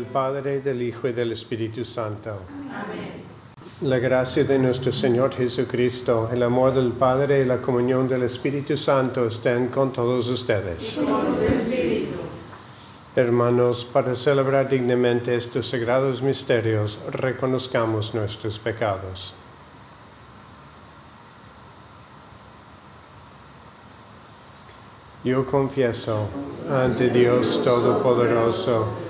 Del Padre, del Hijo y del Espíritu Santo. Amén. La gracia de nuestro Señor Jesucristo, el amor del Padre y la comunión del Espíritu Santo estén con todos ustedes. Hermanos, para celebrar dignamente estos sagrados misterios, reconozcamos nuestros pecados. Yo confieso ante Dios Todopoderoso,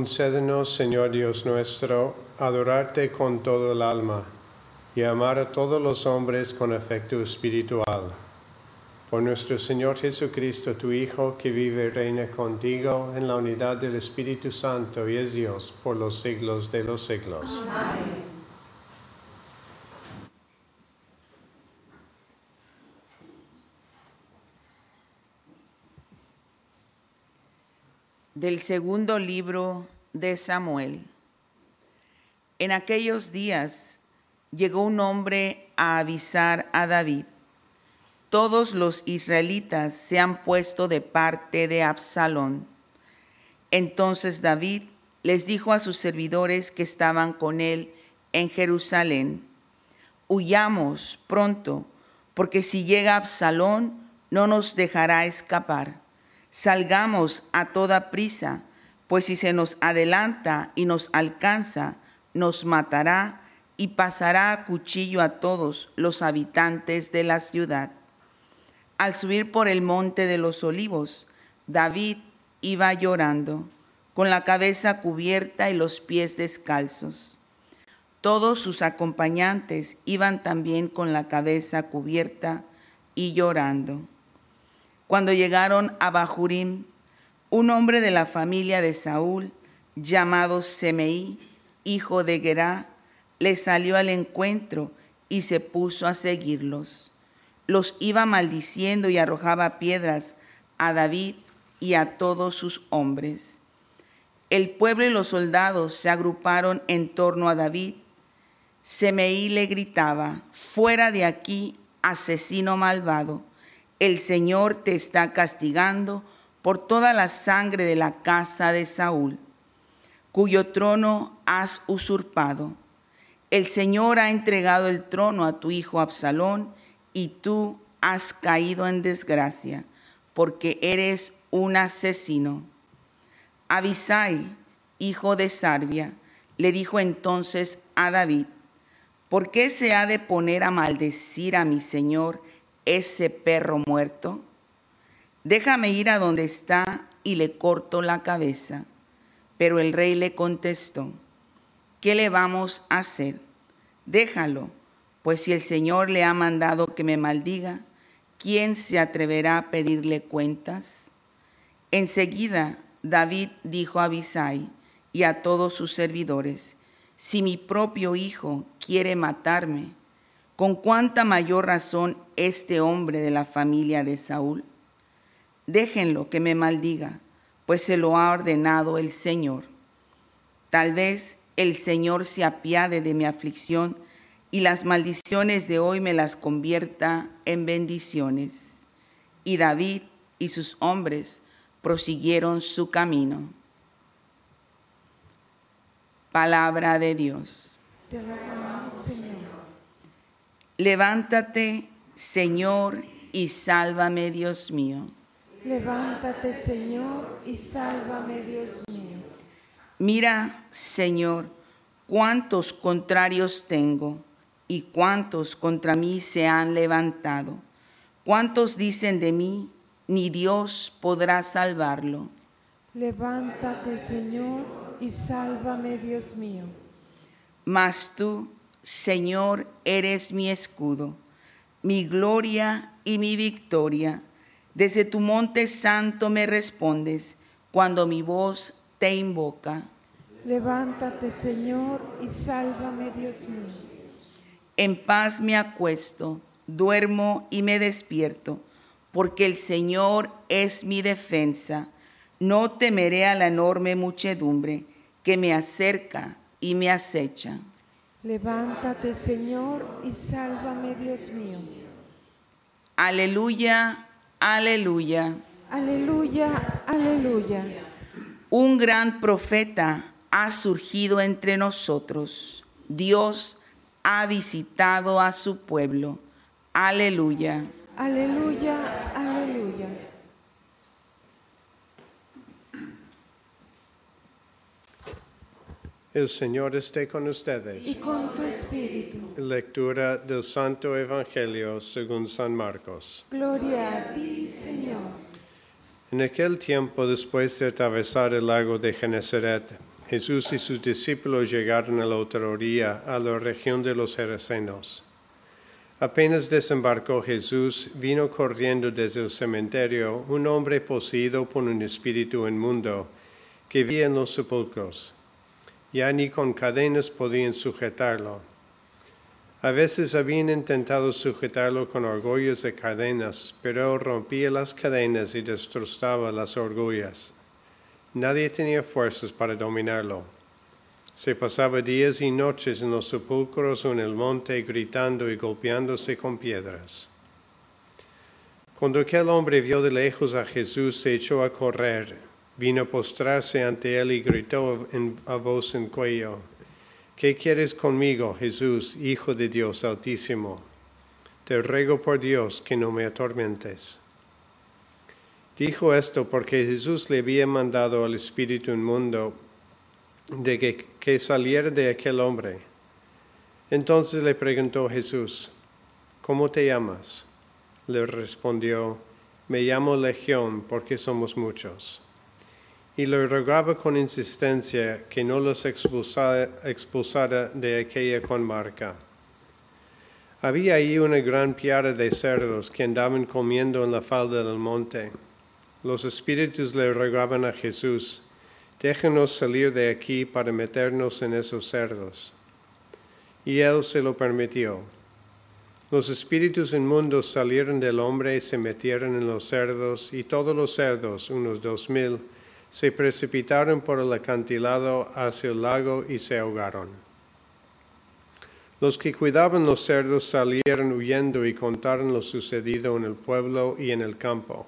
Concédenos, Señor Dios nuestro, adorarte con todo el alma y amar a todos los hombres con afecto espiritual. Por nuestro Señor Jesucristo, tu Hijo, que vive y reina contigo en la unidad del Espíritu Santo y es Dios por los siglos de los siglos. Amén. Del segundo libro de Samuel. En aquellos días llegó un hombre a avisar a David, todos los israelitas se han puesto de parte de Absalón. Entonces David les dijo a sus servidores que estaban con él en Jerusalén, huyamos pronto, porque si llega Absalón no nos dejará escapar Salgamos a toda prisa, pues si se nos adelanta y nos alcanza, nos matará y pasará a cuchillo a todos los habitantes de la ciudad. Al subir por el monte de los olivos, David iba llorando, con la cabeza cubierta y los pies descalzos. Todos sus acompañantes iban también con la cabeza cubierta y llorando. Cuando llegaron a Bahurim, un hombre de la familia de Saúl, llamado Semeí, hijo de Gerá, le salió al encuentro y se puso a seguirlos. Los iba maldiciendo y arrojaba piedras a David y a todos sus hombres. El pueblo y los soldados se agruparon en torno a David. Semeí le gritaba, fuera de aquí, asesino malvado. El Señor te está castigando por toda la sangre de la casa de Saúl, cuyo trono has usurpado. El Señor ha entregado el trono a tu hijo Absalón y tú has caído en desgracia, porque eres un asesino. Abisai, hijo de Sarbia, le dijo entonces a David, ¿por qué se ha de poner a maldecir a mi señor ese perro muerto? Déjame ir a donde está y le corto la cabeza. Pero el rey le contestó, ¿qué le vamos a hacer? Déjalo, pues si el Señor le ha mandado que me maldiga, ¿quién se atreverá a pedirle cuentas? Enseguida David dijo a Abisai y a todos sus servidores, si mi propio hijo quiere matarme, ¿con cuánta mayor razón este hombre de la familia de Saúl? Déjenlo que me maldiga, pues se lo ha ordenado el Señor. Tal vez el Señor se apiade de mi aflicción y las maldiciones de hoy me las convierta en bendiciones. Y David y sus hombres prosiguieron su camino. Palabra de Dios. Te alabamos, Señor. Levántate, Señor, y sálvame, Dios mío. Levántate, Señor, y sálvame, Dios mío. Mira, Señor, cuántos contrarios tengo y cuántos contra mí se han levantado. Cuántos dicen de mí, ni Dios podrá salvarlo. Levántate, Señor, y sálvame, Dios mío. Mas tú, Señor, eres mi escudo, mi gloria y mi victoria. Desde tu monte santo me respondes cuando mi voz te invoca. Levántate, Señor, y sálvame, Dios mío. En paz me acuesto, duermo y me despierto, porque el Señor es mi defensa. No temeré a la enorme muchedumbre que me acerca y me acecha. Levántate, Señor, y sálvame, Dios mío. Aleluya, aleluya. Aleluya, aleluya. Un gran profeta ha surgido entre nosotros. Dios ha visitado a su pueblo. Aleluya. Aleluya, aleluya. El Señor esté con ustedes. Y con tu espíritu. Lectura del Santo Evangelio según San Marcos. Gloria a ti, Señor. En aquel tiempo, después de atravesar el lago de Genezaret, Jesús y sus discípulos llegaron a la otra orilla, a la región de los Gerasenos. Apenas desembarcó Jesús, vino corriendo desde el cementerio un hombre poseído por un espíritu inmundo, que vivía en los sepulcros. Ya ni con cadenas podían sujetarlo. A veces habían intentado sujetarlo con orgullos de cadenas, pero rompía las cadenas y destrozaba las orgullas. Nadie tenía fuerzas para dominarlo. Se pasaba días y noches en los sepulcros o en el monte gritando y golpeándose con piedras. Cuando aquel hombre vio de lejos a Jesús, se echó a correr, vino a postrarse ante él y gritó a voz en cuello, ¿Qué quieres conmigo, Jesús, Hijo de Dios Altísimo? Te ruego por Dios que no me atormentes. Dijo esto porque Jesús le había mandado al espíritu inmundo de que, que saliera de aquel hombre. Entonces le preguntó Jesús, ¿cómo te llamas? Le respondió, me llamo Legión porque somos muchos. Y le rogaba con insistencia que no los expulsara, expulsara de aquella comarca. Había ahí una gran piara de cerdos que andaban comiendo en la falda del monte. Los espíritus le rogaban a Jesús, déjenos salir de aquí para meternos en esos cerdos. Y él se lo permitió. Los espíritus inmundos salieron del hombre y se metieron en los cerdos, y todos los cerdos, unos dos mil, se precipitaron por el acantilado hacia el lago y se ahogaron. Los que cuidaban los cerdos salieron huyendo y contaron lo sucedido en el pueblo y en el campo.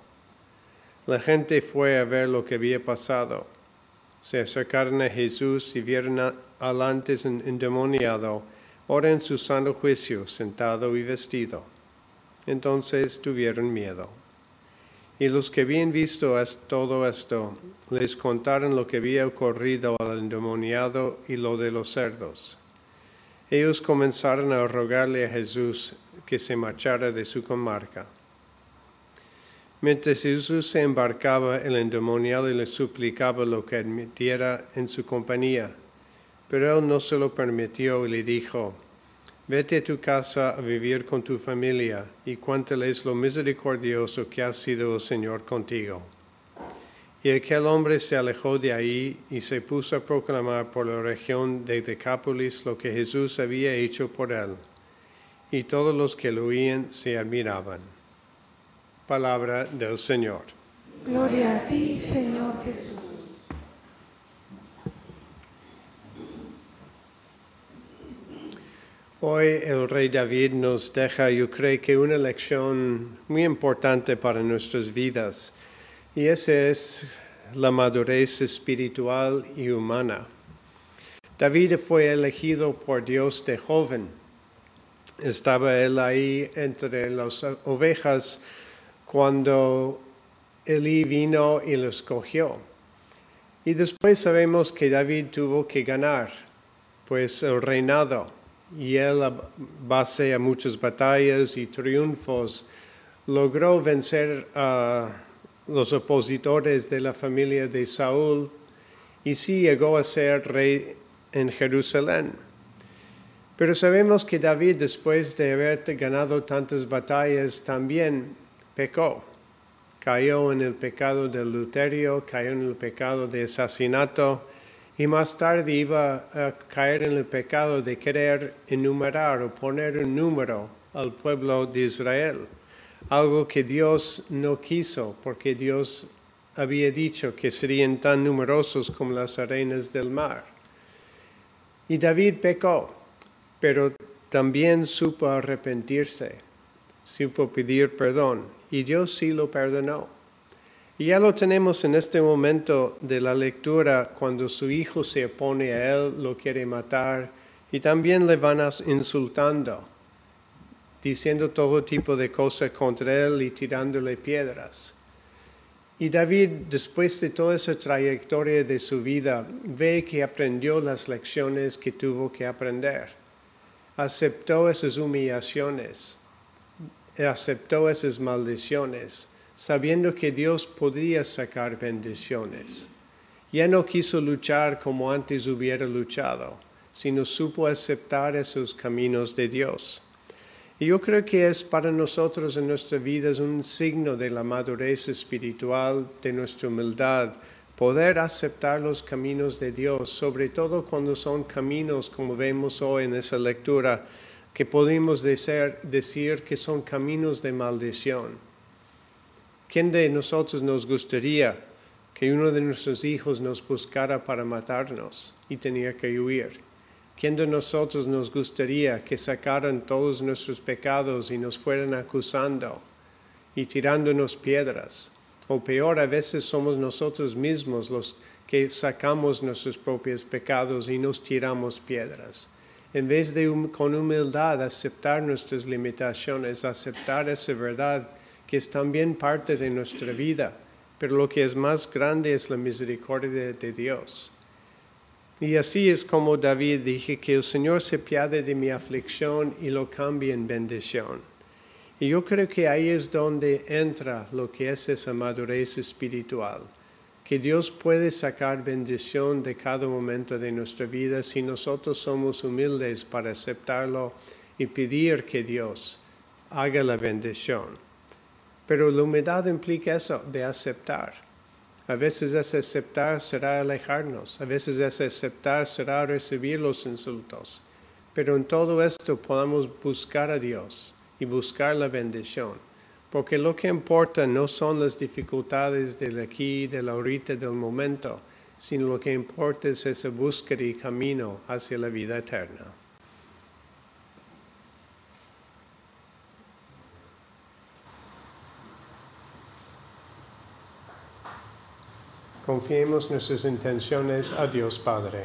La gente fue a ver lo que había pasado. Se acercaron a Jesús y vieron al antes endemoniado, ahora en su sano juicio, sentado y vestido. Entonces tuvieron miedo. Y los que habían visto todo esto les contaron lo que había ocurrido al endemoniado y lo de los cerdos. Ellos comenzaron a rogarle a Jesús que se marchara de su comarca. Mientras Jesús se embarcaba, el endemoniado le suplicaba lo que admitiera en su compañía, pero él no se lo permitió y le dijo, Vete a tu casa a vivir con tu familia y cuéntales lo misericordioso que ha sido el Señor contigo. Y aquel hombre se alejó de ahí y se puso a proclamar por la región de Decápolis lo que Jesús había hecho por él. Y todos los que lo oían se admiraban. Palabra del Señor. Gloria a ti, Señor Jesús. Hoy el rey David nos deja, yo creo que una lección muy importante para nuestras vidas y esa es la madurez espiritual y humana. David fue elegido por Dios de joven. Estaba él ahí entre las ovejas cuando Elí vino y lo escogió. Y después sabemos que David tuvo que ganar, pues el reinado, y él base a muchas batallas y triunfos logró vencer a los opositores de la familia de Saúl y sí llegó a ser rey en Jerusalén. Pero sabemos que David, después de haber ganado tantas batallas, también pecó. Cayó en el pecado del adulterio, cayó en el pecado de asesinato y más tarde iba a caer en el pecado de querer enumerar o poner un número al pueblo de Israel algo que Dios no quiso, porque Dios había dicho que serían tan numerosos como las arenas del mar. Y David pecó, pero también supo arrepentirse, supo pedir perdón, y Dios sí lo perdonó. Y ya lo tenemos en este momento de la lectura, cuando su hijo se opone a él, lo quiere matar, y también le van insultando diciendo todo tipo de cosas contra él y tirándole piedras. Y David, después de toda esa trayectoria de su vida, ve que aprendió las lecciones que tuvo que aprender. Aceptó esas humillaciones, aceptó esas maldiciones, sabiendo que Dios podía sacar bendiciones. Ya no quiso luchar como antes hubiera luchado, sino supo aceptar esos caminos de Dios. Y yo creo que es para nosotros en nuestra vida es un signo de la madurez espiritual, de nuestra humildad, poder aceptar los caminos de Dios, sobre todo cuando son caminos, como vemos hoy en esa lectura, que podemos decir, decir que son caminos de maldición. ¿Quién de nosotros nos gustaría que uno de nuestros hijos nos buscara para matarnos y tenía que huir? ¿Quién de nosotros nos gustaría que sacaran todos nuestros pecados y nos fueran acusando y tirándonos piedras? O peor, a veces somos nosotros mismos los que sacamos nuestros propios pecados y nos tiramos piedras. En vez de con humildad aceptar nuestras limitaciones, aceptar esa verdad que es también parte de nuestra vida, pero lo que es más grande es la misericordia de Dios. Y así es como David dije que el Señor se piade de mi aflicción y lo cambie en bendición. Y yo creo que ahí es donde entra lo que es esa madurez espiritual, que Dios puede sacar bendición de cada momento de nuestra vida si nosotros somos humildes para aceptarlo y pedir que Dios haga la bendición. Pero la humildad implica eso, de aceptar a veces ese aceptar será alejarnos, a veces ese aceptar será recibir los insultos. Pero en todo esto podamos buscar a Dios y buscar la bendición. Porque lo que importa no son las dificultades del aquí, del ahorita, del momento, sino lo que importa es esa búsqueda y camino hacia la vida eterna. Confiemos nuestras intenciones a Dios Padre.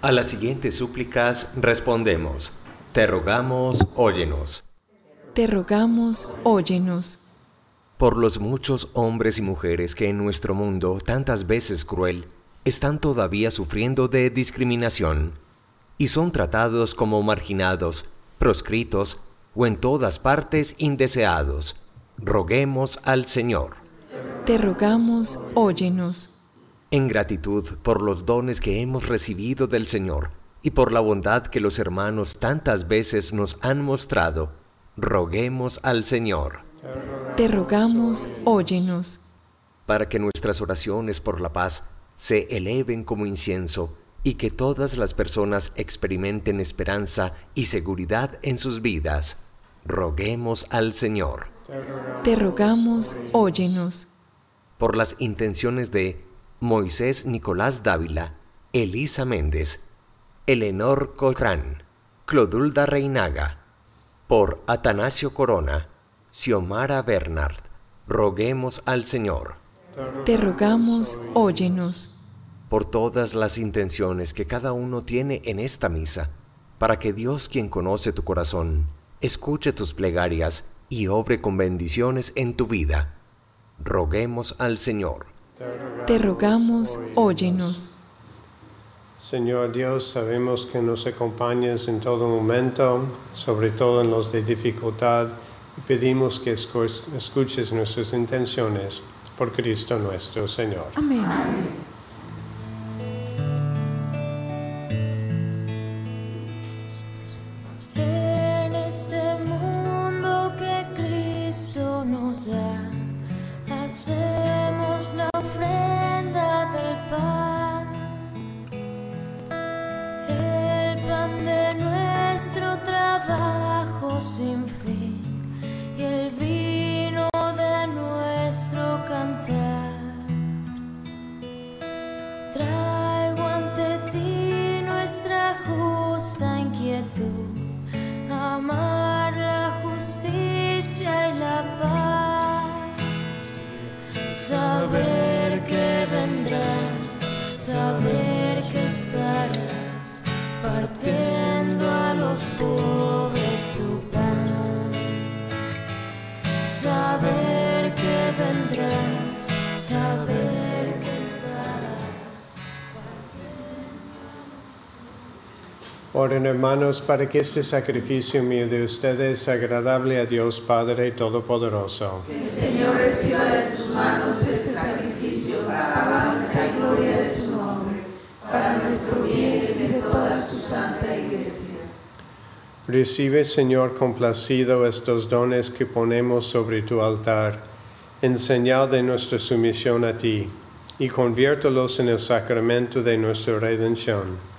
A las siguientes súplicas respondemos, te rogamos, óyenos. Te rogamos, óyenos. Por los muchos hombres y mujeres que en nuestro mundo, tantas veces cruel, están todavía sufriendo de discriminación y son tratados como marginados, proscritos o en todas partes indeseados, roguemos al Señor. Te rogamos, óyenos. En gratitud por los dones que hemos recibido del Señor y por la bondad que los hermanos tantas veces nos han mostrado, roguemos al Señor. Te rogamos, óyenos. Para que nuestras oraciones por la paz se eleven como incienso y que todas las personas experimenten esperanza y seguridad en sus vidas, roguemos al Señor. Te rogamos, óyenos. Por las intenciones de Moisés Nicolás Dávila, Elisa Méndez, Elenor Coltrán, Clodulda Reinaga, por Atanasio Corona, Xiomara Bernard, roguemos al Señor. Te rogamos, óyenos. Por todas las intenciones que cada uno tiene en esta misa, para que Dios quien conoce tu corazón, escuche tus plegarias y obre con bendiciones en tu vida. Roguemos al Señor. Te rogamos, óyenos. Señor Dios, sabemos que nos acompañas en todo momento, sobre todo en los de dificultad, y pedimos que escu- escuches nuestras intenciones por Cristo nuestro Señor. Amén. Oren hermanos para que este sacrificio mío de ustedes sea agradable a Dios Padre Todopoderoso. Señor, reciba de tus manos este sacrificio para alabanza y gloria de su nombre, para nuestro bien y de toda su santa iglesia. Recibe, Señor, complacido estos dones que ponemos sobre tu altar, en señal de nuestra sumisión a ti, y conviértelos en el sacramento de nuestra redención.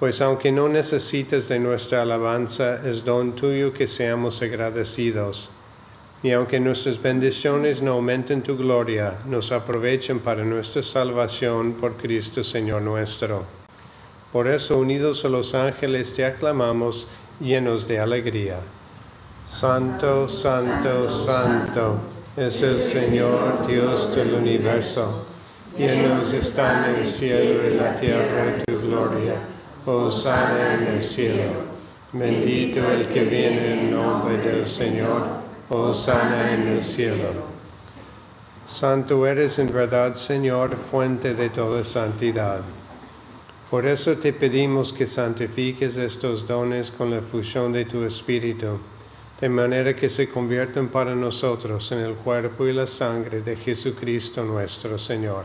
Pues aunque no necesites de nuestra alabanza, es don tuyo que seamos agradecidos. Y aunque nuestras bendiciones no aumenten tu gloria, nos aprovechen para nuestra salvación por Cristo Señor nuestro. Por eso, unidos a los ángeles, te aclamamos llenos de alegría. Santo, santo, santo es el Señor Dios del universo. Llenos están el cielo y la tierra de tu gloria. Hosanna en el cielo. Bendito el que viene en nombre del Señor. Hosanna en el cielo. Santo eres en verdad, Señor, fuente de toda santidad. Por eso te pedimos que santifiques estos dones con la fusión de tu Espíritu, de manera que se conviertan para nosotros en el cuerpo y la sangre de Jesucristo nuestro Señor,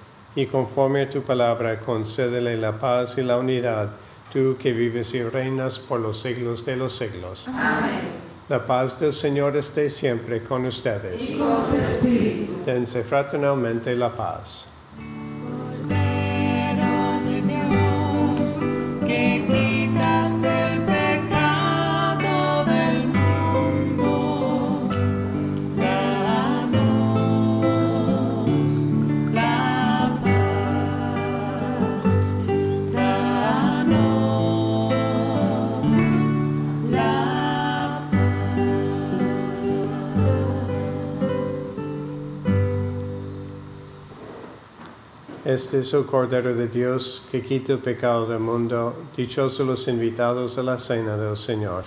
y conforme a tu palabra concédele la paz y la unidad, tú que vives y reinas por los siglos de los siglos. Amén. La paz del Señor esté siempre con ustedes. Y con tu espíritu. Dense fraternalmente la paz. Este es el Cordero de Dios que quita el pecado del mundo. Dichosos los invitados a la cena del Señor.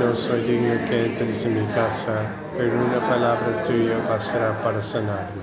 No soy digno que entres en mi casa, pero una palabra tuya bastará para sanarme.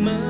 Mas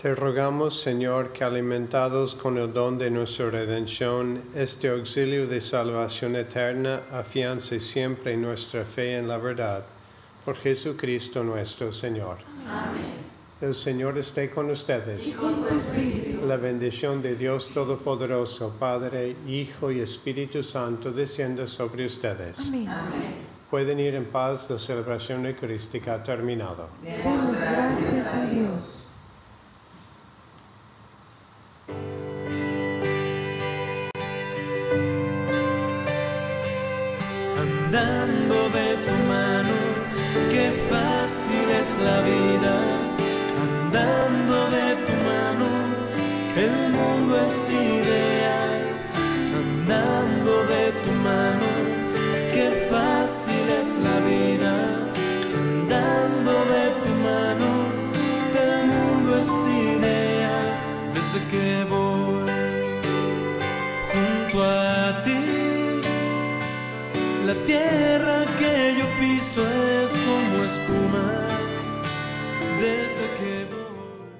Te rogamos, Señor, que alimentados con el don de nuestra redención, este auxilio de salvación eterna afiance siempre nuestra fe en la verdad. Por Jesucristo nuestro Señor. Amén. El Señor esté con ustedes. La bendición de Dios Todopoderoso, Padre, Hijo y Espíritu Santo, descienda sobre ustedes. Pueden ir en paz, la celebración eucarística ha terminado. Demos gracias a Dios.